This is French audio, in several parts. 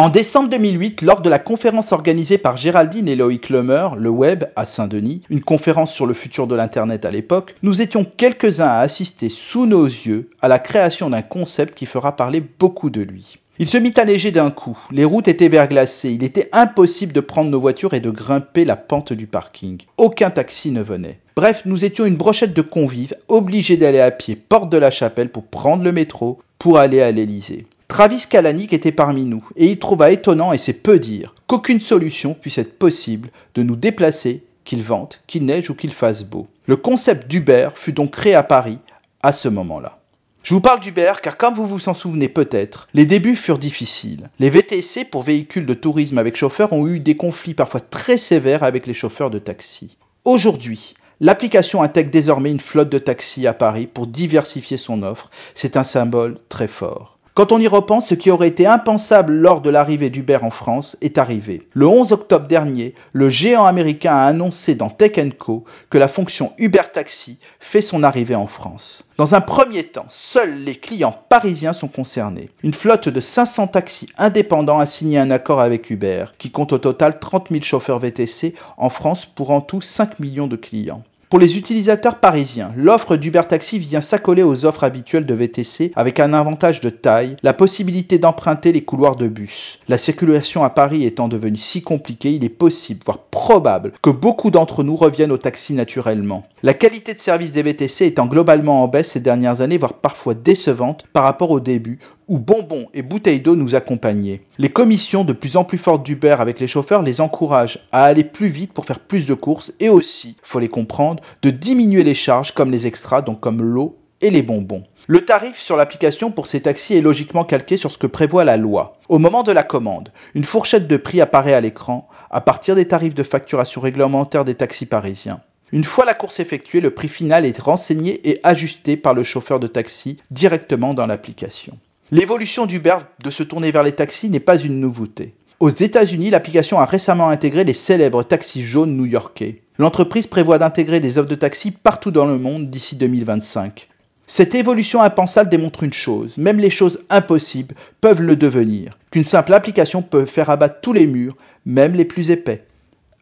En décembre 2008, lors de la conférence organisée par Géraldine et Loïc Lemer, le web à Saint-Denis, une conférence sur le futur de l'Internet à l'époque, nous étions quelques-uns à assister sous nos yeux à la création d'un concept qui fera parler beaucoup de lui. Il se mit à neiger d'un coup, les routes étaient verglacées, il était impossible de prendre nos voitures et de grimper la pente du parking. Aucun taxi ne venait. Bref, nous étions une brochette de convives, obligés d'aller à pied porte de la chapelle pour prendre le métro, pour aller à l'Élysée. Travis Kalanick était parmi nous, et il trouva étonnant, et c'est peu dire, qu'aucune solution puisse être possible de nous déplacer, qu'il vente, qu'il neige ou qu'il fasse beau. Le concept d'Uber fut donc créé à Paris à ce moment-là. Je vous parle d'Uber car comme vous vous en souvenez peut-être, les débuts furent difficiles. Les VTC pour véhicules de tourisme avec chauffeur ont eu des conflits parfois très sévères avec les chauffeurs de taxi. Aujourd'hui, l'application intègre désormais une flotte de taxis à Paris pour diversifier son offre. C'est un symbole très fort. Quand on y repense, ce qui aurait été impensable lors de l'arrivée d'Uber en France est arrivé. Le 11 octobre dernier, le géant américain a annoncé dans Tech Co que la fonction Uber Taxi fait son arrivée en France. Dans un premier temps, seuls les clients parisiens sont concernés. Une flotte de 500 taxis indépendants a signé un accord avec Uber, qui compte au total 30 000 chauffeurs VTC en France pour en tout 5 millions de clients. Pour les utilisateurs parisiens, l'offre d'Uber Taxi vient s'accoler aux offres habituelles de VTC avec un avantage de taille, la possibilité d'emprunter les couloirs de bus. La circulation à Paris étant devenue si compliquée, il est possible, voire probable, que beaucoup d'entre nous reviennent au taxi naturellement. La qualité de service des VTC étant globalement en baisse ces dernières années, voire parfois décevante par rapport au début, où bonbons et bouteilles d'eau nous accompagnaient. Les commissions de plus en plus fortes d'Uber avec les chauffeurs les encouragent à aller plus vite pour faire plus de courses et aussi, faut les comprendre, de diminuer les charges comme les extras, donc comme l'eau et les bonbons. Le tarif sur l'application pour ces taxis est logiquement calqué sur ce que prévoit la loi. Au moment de la commande, une fourchette de prix apparaît à l'écran à partir des tarifs de facturation réglementaire des taxis parisiens. Une fois la course effectuée, le prix final est renseigné et ajusté par le chauffeur de taxi directement dans l'application. L'évolution d'Uber de se tourner vers les taxis n'est pas une nouveauté. Aux États-Unis, l'application a récemment intégré les célèbres taxis jaunes new-yorkais. L'entreprise prévoit d'intégrer des offres de taxi partout dans le monde d'ici 2025. Cette évolution impensable démontre une chose, même les choses impossibles peuvent le devenir, qu'une simple application peut faire abattre tous les murs, même les plus épais.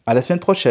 À la semaine prochaine.